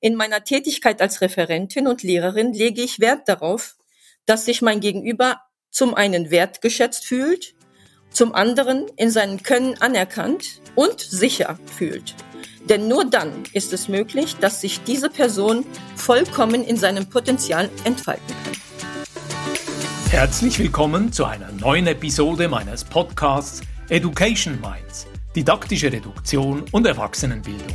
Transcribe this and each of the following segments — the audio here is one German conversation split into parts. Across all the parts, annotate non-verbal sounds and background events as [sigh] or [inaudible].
In meiner Tätigkeit als Referentin und Lehrerin lege ich Wert darauf, dass sich mein Gegenüber zum einen wertgeschätzt fühlt, zum anderen in seinem Können anerkannt und sicher fühlt. Denn nur dann ist es möglich, dass sich diese Person vollkommen in seinem Potenzial entfalten kann. Herzlich willkommen zu einer neuen Episode meines Podcasts Education Minds, didaktische Reduktion und Erwachsenenbildung.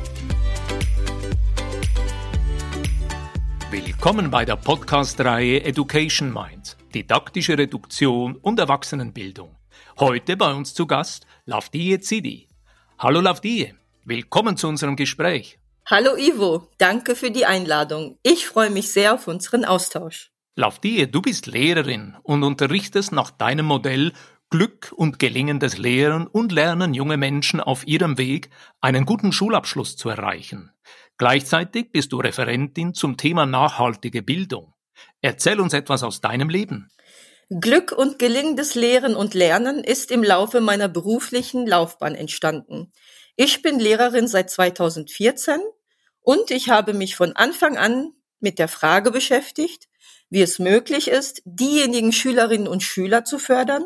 Willkommen bei der Podcast-Reihe Education Minds, didaktische Reduktion und Erwachsenenbildung. Heute bei uns zu Gast Lavdie Zidi. Hallo Lavdie, willkommen zu unserem Gespräch. Hallo Ivo, danke für die Einladung. Ich freue mich sehr auf unseren Austausch. Lavdie, du bist Lehrerin und unterrichtest nach deinem Modell Glück und gelingendes Lehren und Lernen junge Menschen auf ihrem Weg, einen guten Schulabschluss zu erreichen. Gleichzeitig bist du Referentin zum Thema nachhaltige Bildung. Erzähl uns etwas aus deinem Leben. Glück und gelingendes Lehren und Lernen ist im Laufe meiner beruflichen Laufbahn entstanden. Ich bin Lehrerin seit 2014 und ich habe mich von Anfang an mit der Frage beschäftigt, wie es möglich ist, diejenigen Schülerinnen und Schüler zu fördern,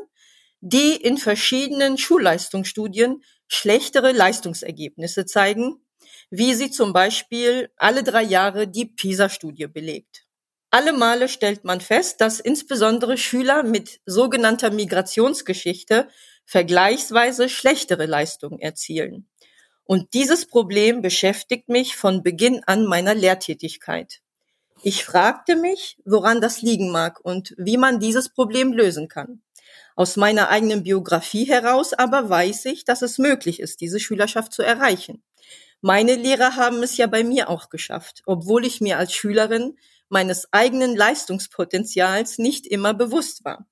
die in verschiedenen Schulleistungsstudien schlechtere Leistungsergebnisse zeigen wie sie zum Beispiel alle drei Jahre die PISA-Studie belegt. Alle Male stellt man fest, dass insbesondere Schüler mit sogenannter Migrationsgeschichte vergleichsweise schlechtere Leistungen erzielen. Und dieses Problem beschäftigt mich von Beginn an meiner Lehrtätigkeit. Ich fragte mich, woran das liegen mag und wie man dieses Problem lösen kann. Aus meiner eigenen Biografie heraus aber weiß ich, dass es möglich ist, diese Schülerschaft zu erreichen. Meine Lehrer haben es ja bei mir auch geschafft, obwohl ich mir als Schülerin meines eigenen Leistungspotenzials nicht immer bewusst war.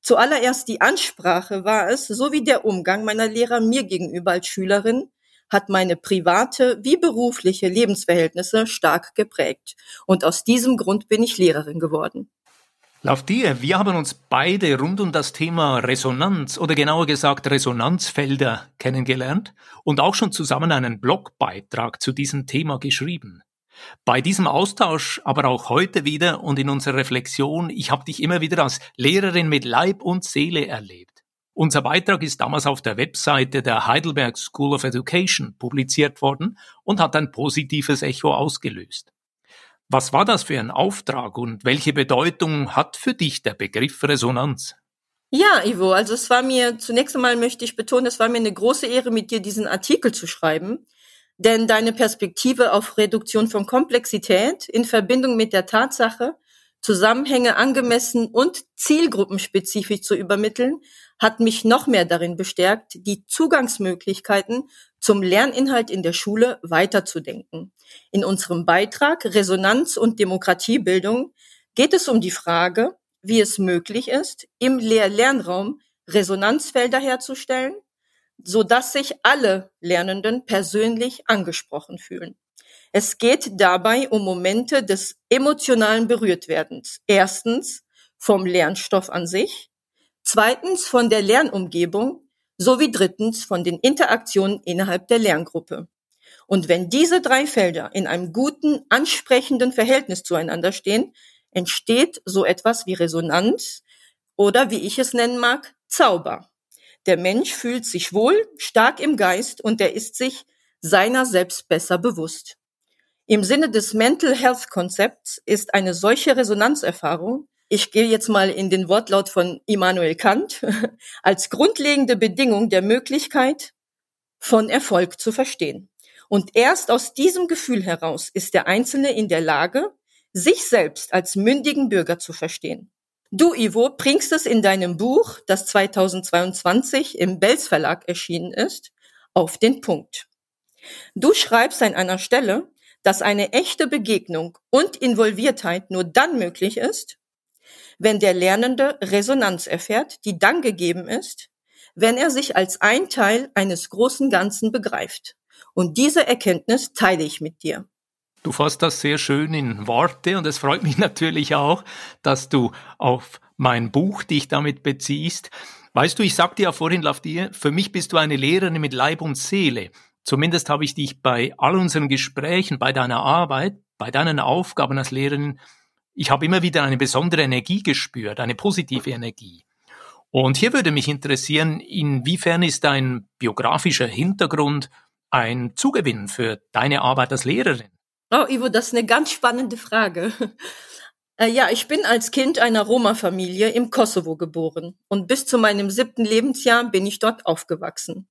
Zuallererst die Ansprache war es, sowie der Umgang meiner Lehrer mir gegenüber als Schülerin, hat meine private wie berufliche Lebensverhältnisse stark geprägt. Und aus diesem Grund bin ich Lehrerin geworden. Lauf dir, wir haben uns beide rund um das Thema Resonanz oder genauer gesagt Resonanzfelder kennengelernt und auch schon zusammen einen Blogbeitrag zu diesem Thema geschrieben. Bei diesem Austausch, aber auch heute wieder und in unserer Reflexion, ich habe dich immer wieder als Lehrerin mit Leib und Seele erlebt. Unser Beitrag ist damals auf der Webseite der Heidelberg School of Education publiziert worden und hat ein positives Echo ausgelöst. Was war das für ein Auftrag und welche Bedeutung hat für dich der Begriff Resonanz? Ja, Ivo, also es war mir, zunächst einmal möchte ich betonen, es war mir eine große Ehre, mit dir diesen Artikel zu schreiben, denn deine Perspektive auf Reduktion von Komplexität in Verbindung mit der Tatsache, Zusammenhänge angemessen und zielgruppenspezifisch zu übermitteln, hat mich noch mehr darin bestärkt, die Zugangsmöglichkeiten zum Lerninhalt in der Schule weiterzudenken. In unserem Beitrag Resonanz und Demokratiebildung geht es um die Frage, wie es möglich ist, im Lehr-Lernraum Resonanzfelder herzustellen, so dass sich alle Lernenden persönlich angesprochen fühlen. Es geht dabei um Momente des emotionalen Berührtwerdens. Erstens vom Lernstoff an sich, zweitens von der Lernumgebung sowie drittens von den Interaktionen innerhalb der Lerngruppe. Und wenn diese drei Felder in einem guten, ansprechenden Verhältnis zueinander stehen, entsteht so etwas wie Resonanz oder wie ich es nennen mag, Zauber. Der Mensch fühlt sich wohl, stark im Geist und er ist sich seiner selbst besser bewusst. Im Sinne des Mental Health Konzepts ist eine solche Resonanzerfahrung, ich gehe jetzt mal in den Wortlaut von Immanuel Kant, [laughs] als grundlegende Bedingung der Möglichkeit von Erfolg zu verstehen. Und erst aus diesem Gefühl heraus ist der Einzelne in der Lage, sich selbst als mündigen Bürger zu verstehen. Du, Ivo, bringst es in deinem Buch, das 2022 im Belz Verlag erschienen ist, auf den Punkt. Du schreibst an einer Stelle, dass eine echte Begegnung und Involviertheit nur dann möglich ist, wenn der Lernende Resonanz erfährt, die dann gegeben ist, wenn er sich als ein Teil eines großen Ganzen begreift. Und diese Erkenntnis teile ich mit dir. Du fasst das sehr schön in Worte und es freut mich [laughs] natürlich auch, dass du auf mein Buch dich damit beziehst. Weißt du, ich sagte ja vorhin, Lafdir, für mich bist du eine Lehrerin mit Leib und Seele. Zumindest habe ich dich bei all unseren Gesprächen, bei deiner Arbeit, bei deinen Aufgaben als Lehrerin, ich habe immer wieder eine besondere Energie gespürt, eine positive Energie. Und hier würde mich interessieren, inwiefern ist dein biografischer Hintergrund ein Zugewinn für deine Arbeit als Lehrerin? Oh, Ivo, das ist eine ganz spannende Frage. Äh, ja, ich bin als Kind einer Roma-Familie im Kosovo geboren und bis zu meinem siebten Lebensjahr bin ich dort aufgewachsen.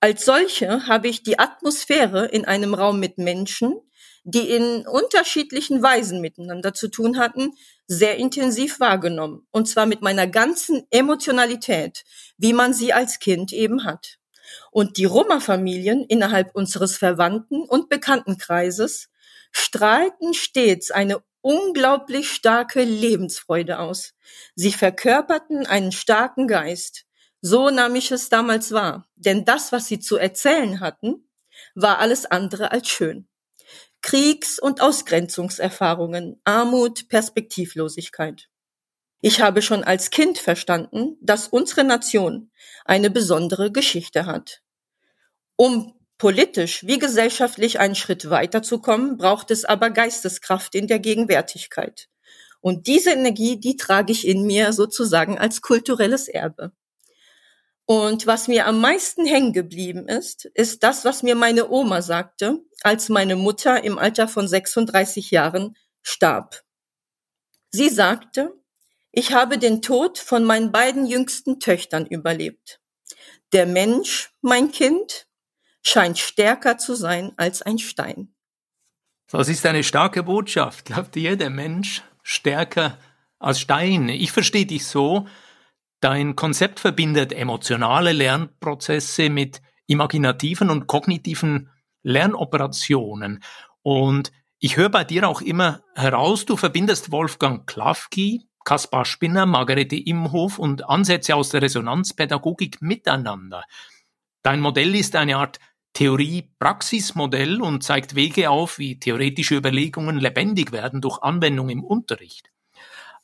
Als solche habe ich die Atmosphäre in einem Raum mit Menschen, die in unterschiedlichen Weisen miteinander zu tun hatten, sehr intensiv wahrgenommen. Und zwar mit meiner ganzen Emotionalität, wie man sie als Kind eben hat. Und die Roma-Familien innerhalb unseres Verwandten- und Bekanntenkreises strahlten stets eine unglaublich starke Lebensfreude aus. Sie verkörperten einen starken Geist. So nahm ich es damals wahr, denn das, was sie zu erzählen hatten, war alles andere als schön. Kriegs- und Ausgrenzungserfahrungen, Armut, Perspektivlosigkeit. Ich habe schon als Kind verstanden, dass unsere Nation eine besondere Geschichte hat. Um Politisch wie gesellschaftlich einen Schritt weiterzukommen, braucht es aber Geisteskraft in der Gegenwärtigkeit. Und diese Energie, die trage ich in mir sozusagen als kulturelles Erbe. Und was mir am meisten hängen geblieben ist, ist das, was mir meine Oma sagte, als meine Mutter im Alter von 36 Jahren starb. Sie sagte, ich habe den Tod von meinen beiden jüngsten Töchtern überlebt. Der Mensch, mein Kind, scheint stärker zu sein als ein Stein. Das ist eine starke Botschaft. Glaubt ihr, der Mensch stärker als Stein? Ich verstehe dich so, dein Konzept verbindet emotionale Lernprozesse mit imaginativen und kognitiven Lernoperationen. Und ich höre bei dir auch immer heraus, du verbindest Wolfgang Klafki, Kaspar Spinner, Margarete Imhof und Ansätze aus der Resonanzpädagogik miteinander. Dein Modell ist eine Art Theorie-Praxis-Modell und zeigt Wege auf, wie theoretische Überlegungen lebendig werden durch Anwendung im Unterricht.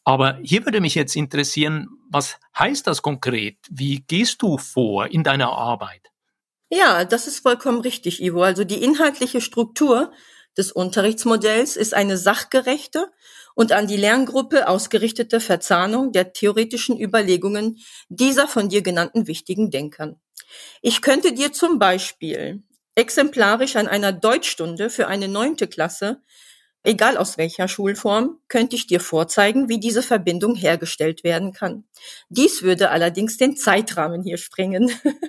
Aber hier würde mich jetzt interessieren, was heißt das konkret? Wie gehst du vor in deiner Arbeit? Ja, das ist vollkommen richtig, Ivo. Also die inhaltliche Struktur des Unterrichtsmodells ist eine sachgerechte und an die Lerngruppe ausgerichtete Verzahnung der theoretischen Überlegungen dieser von dir genannten wichtigen Denkern. Ich könnte dir zum Beispiel exemplarisch an einer Deutschstunde für eine neunte Klasse, egal aus welcher Schulform, könnte ich dir vorzeigen, wie diese Verbindung hergestellt werden kann. Dies würde allerdings den Zeitrahmen hier sprengen. [laughs]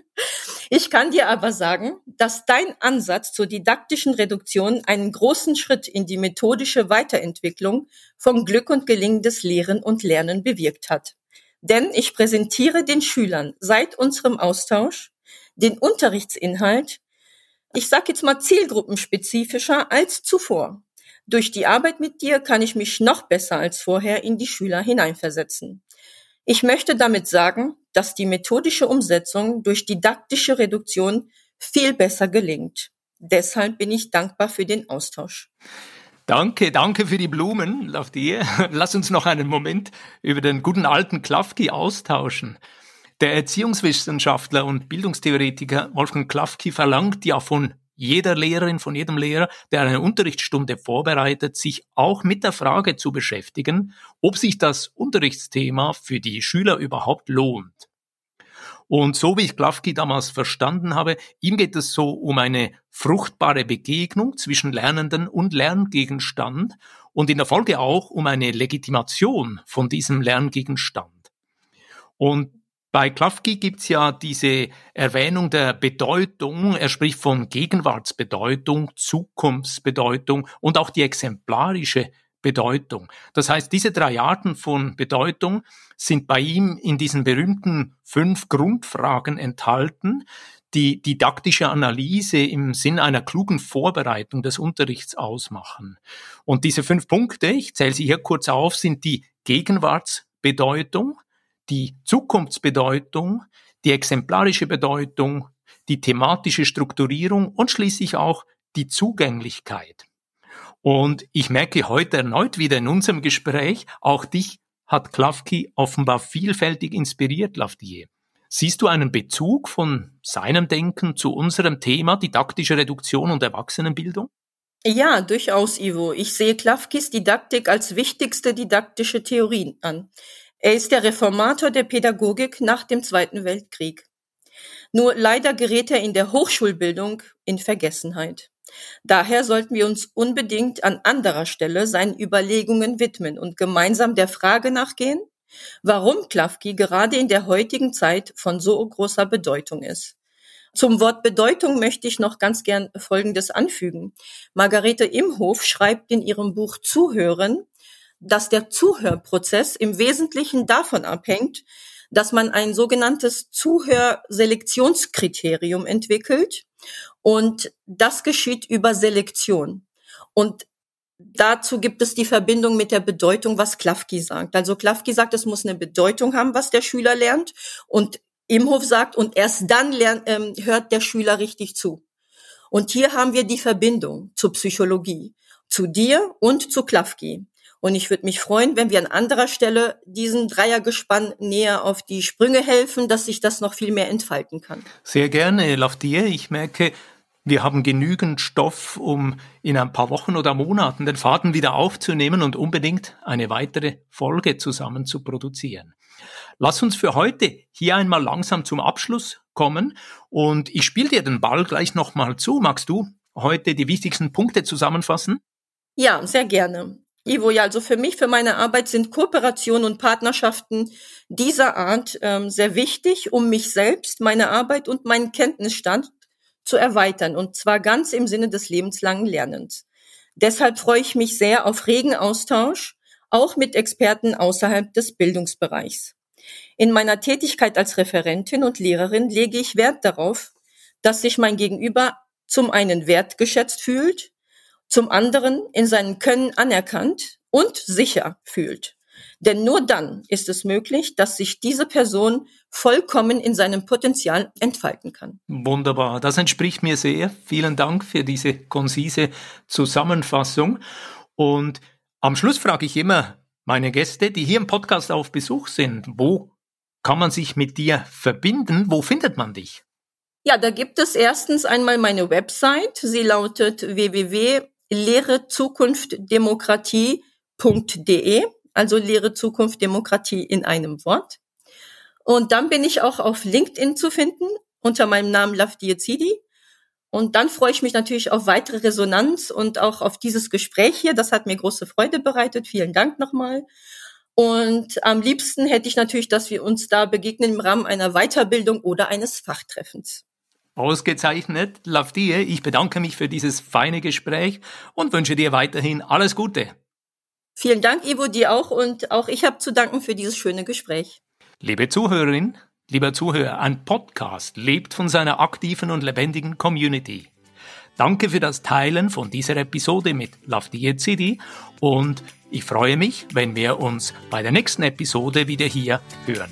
Ich kann dir aber sagen, dass dein Ansatz zur didaktischen Reduktion einen großen Schritt in die methodische Weiterentwicklung von Glück und Gelingen des Lehren und Lernen bewirkt hat. Denn ich präsentiere den Schülern seit unserem Austausch den Unterrichtsinhalt, ich sage jetzt mal zielgruppenspezifischer als zuvor. Durch die Arbeit mit dir kann ich mich noch besser als vorher in die Schüler hineinversetzen. Ich möchte damit sagen, dass die methodische Umsetzung durch didaktische Reduktion viel besser gelingt. Deshalb bin ich dankbar für den Austausch. Danke, danke für die Blumen, Lafdir. [laughs] Lass uns noch einen Moment über den guten alten Klafki austauschen. Der Erziehungswissenschaftler und Bildungstheoretiker Wolfgang Klafki verlangt ja von jeder Lehrerin, von jedem Lehrer, der eine Unterrichtsstunde vorbereitet, sich auch mit der Frage zu beschäftigen, ob sich das Unterrichtsthema für die Schüler überhaupt lohnt. Und so wie ich Klafki damals verstanden habe, ihm geht es so um eine fruchtbare Begegnung zwischen Lernenden und Lerngegenstand und in der Folge auch um eine Legitimation von diesem Lerngegenstand. Und bei Klafki gibt's ja diese Erwähnung der Bedeutung. Er spricht von Gegenwartsbedeutung, Zukunftsbedeutung und auch die exemplarische Bedeutung. Das heißt, diese drei Arten von Bedeutung sind bei ihm in diesen berühmten fünf Grundfragen enthalten, die didaktische Analyse im Sinn einer klugen Vorbereitung des Unterrichts ausmachen. Und diese fünf Punkte, ich zähle sie hier kurz auf, sind die Gegenwartsbedeutung, die Zukunftsbedeutung, die exemplarische Bedeutung, die thematische Strukturierung und schließlich auch die Zugänglichkeit. Und ich merke heute erneut wieder in unserem Gespräch, auch dich hat Klafki offenbar vielfältig inspiriert, Lafdier. Siehst du einen Bezug von seinem Denken zu unserem Thema didaktische Reduktion und Erwachsenenbildung? Ja, durchaus, Ivo. Ich sehe Klafkis Didaktik als wichtigste didaktische Theorie an. Er ist der Reformator der Pädagogik nach dem Zweiten Weltkrieg. Nur leider gerät er in der Hochschulbildung in Vergessenheit. Daher sollten wir uns unbedingt an anderer Stelle seinen Überlegungen widmen und gemeinsam der Frage nachgehen, warum Klafki gerade in der heutigen Zeit von so großer Bedeutung ist. Zum Wort Bedeutung möchte ich noch ganz gern Folgendes anfügen. Margarete Imhof schreibt in ihrem Buch Zuhören, dass der Zuhörprozess im Wesentlichen davon abhängt, dass man ein sogenanntes Zuhörselektionskriterium entwickelt und das geschieht über Selektion. Und dazu gibt es die Verbindung mit der Bedeutung, was Klafki sagt. Also Klafki sagt, es muss eine Bedeutung haben, was der Schüler lernt. Und Imhof sagt, und erst dann lernt, ähm, hört der Schüler richtig zu. Und hier haben wir die Verbindung zur Psychologie, zu dir und zu Klafki. Und ich würde mich freuen, wenn wir an anderer Stelle diesen Dreiergespann näher auf die Sprünge helfen, dass sich das noch viel mehr entfalten kann. Sehr gerne, Lafdier. Ich merke, wir haben genügend Stoff, um in ein paar Wochen oder Monaten den Faden wieder aufzunehmen und unbedingt eine weitere Folge zusammen zu produzieren. Lass uns für heute hier einmal langsam zum Abschluss kommen und ich spiele dir den Ball gleich nochmal zu. Magst du heute die wichtigsten Punkte zusammenfassen? Ja, sehr gerne. Ivo, ja, also für mich, für meine Arbeit sind Kooperationen und Partnerschaften dieser Art ähm, sehr wichtig, um mich selbst, meine Arbeit und meinen Kenntnisstand zu erweitern, und zwar ganz im Sinne des lebenslangen Lernens. Deshalb freue ich mich sehr auf regen Austausch, auch mit Experten außerhalb des Bildungsbereichs. In meiner Tätigkeit als Referentin und Lehrerin lege ich Wert darauf, dass sich mein Gegenüber zum einen wertgeschätzt fühlt, zum anderen in seinem Können anerkannt und sicher fühlt. Denn nur dann ist es möglich, dass sich diese Person vollkommen in seinem Potenzial entfalten kann. Wunderbar, das entspricht mir sehr. Vielen Dank für diese konzise Zusammenfassung. Und am Schluss frage ich immer meine Gäste, die hier im Podcast auf Besuch sind, wo kann man sich mit dir verbinden? Wo findet man dich? Ja, da gibt es erstens einmal meine Website. Sie lautet www Demokratie.de, also Lehre Zukunft Demokratie in einem Wort. Und dann bin ich auch auf LinkedIn zu finden unter meinem Namen Lafdiezidi. Und dann freue ich mich natürlich auf weitere Resonanz und auch auf dieses Gespräch hier. Das hat mir große Freude bereitet. Vielen Dank nochmal. Und am liebsten hätte ich natürlich, dass wir uns da begegnen im Rahmen einer Weiterbildung oder eines Fachtreffens. Ausgezeichnet, Lafdie. Ich bedanke mich für dieses feine Gespräch und wünsche dir weiterhin alles Gute. Vielen Dank, Ivo, dir auch und auch ich habe zu danken für dieses schöne Gespräch. Liebe Zuhörerin, lieber Zuhörer, ein Podcast lebt von seiner aktiven und lebendigen Community. Danke für das Teilen von dieser Episode mit Lafdie City und ich freue mich, wenn wir uns bei der nächsten Episode wieder hier hören.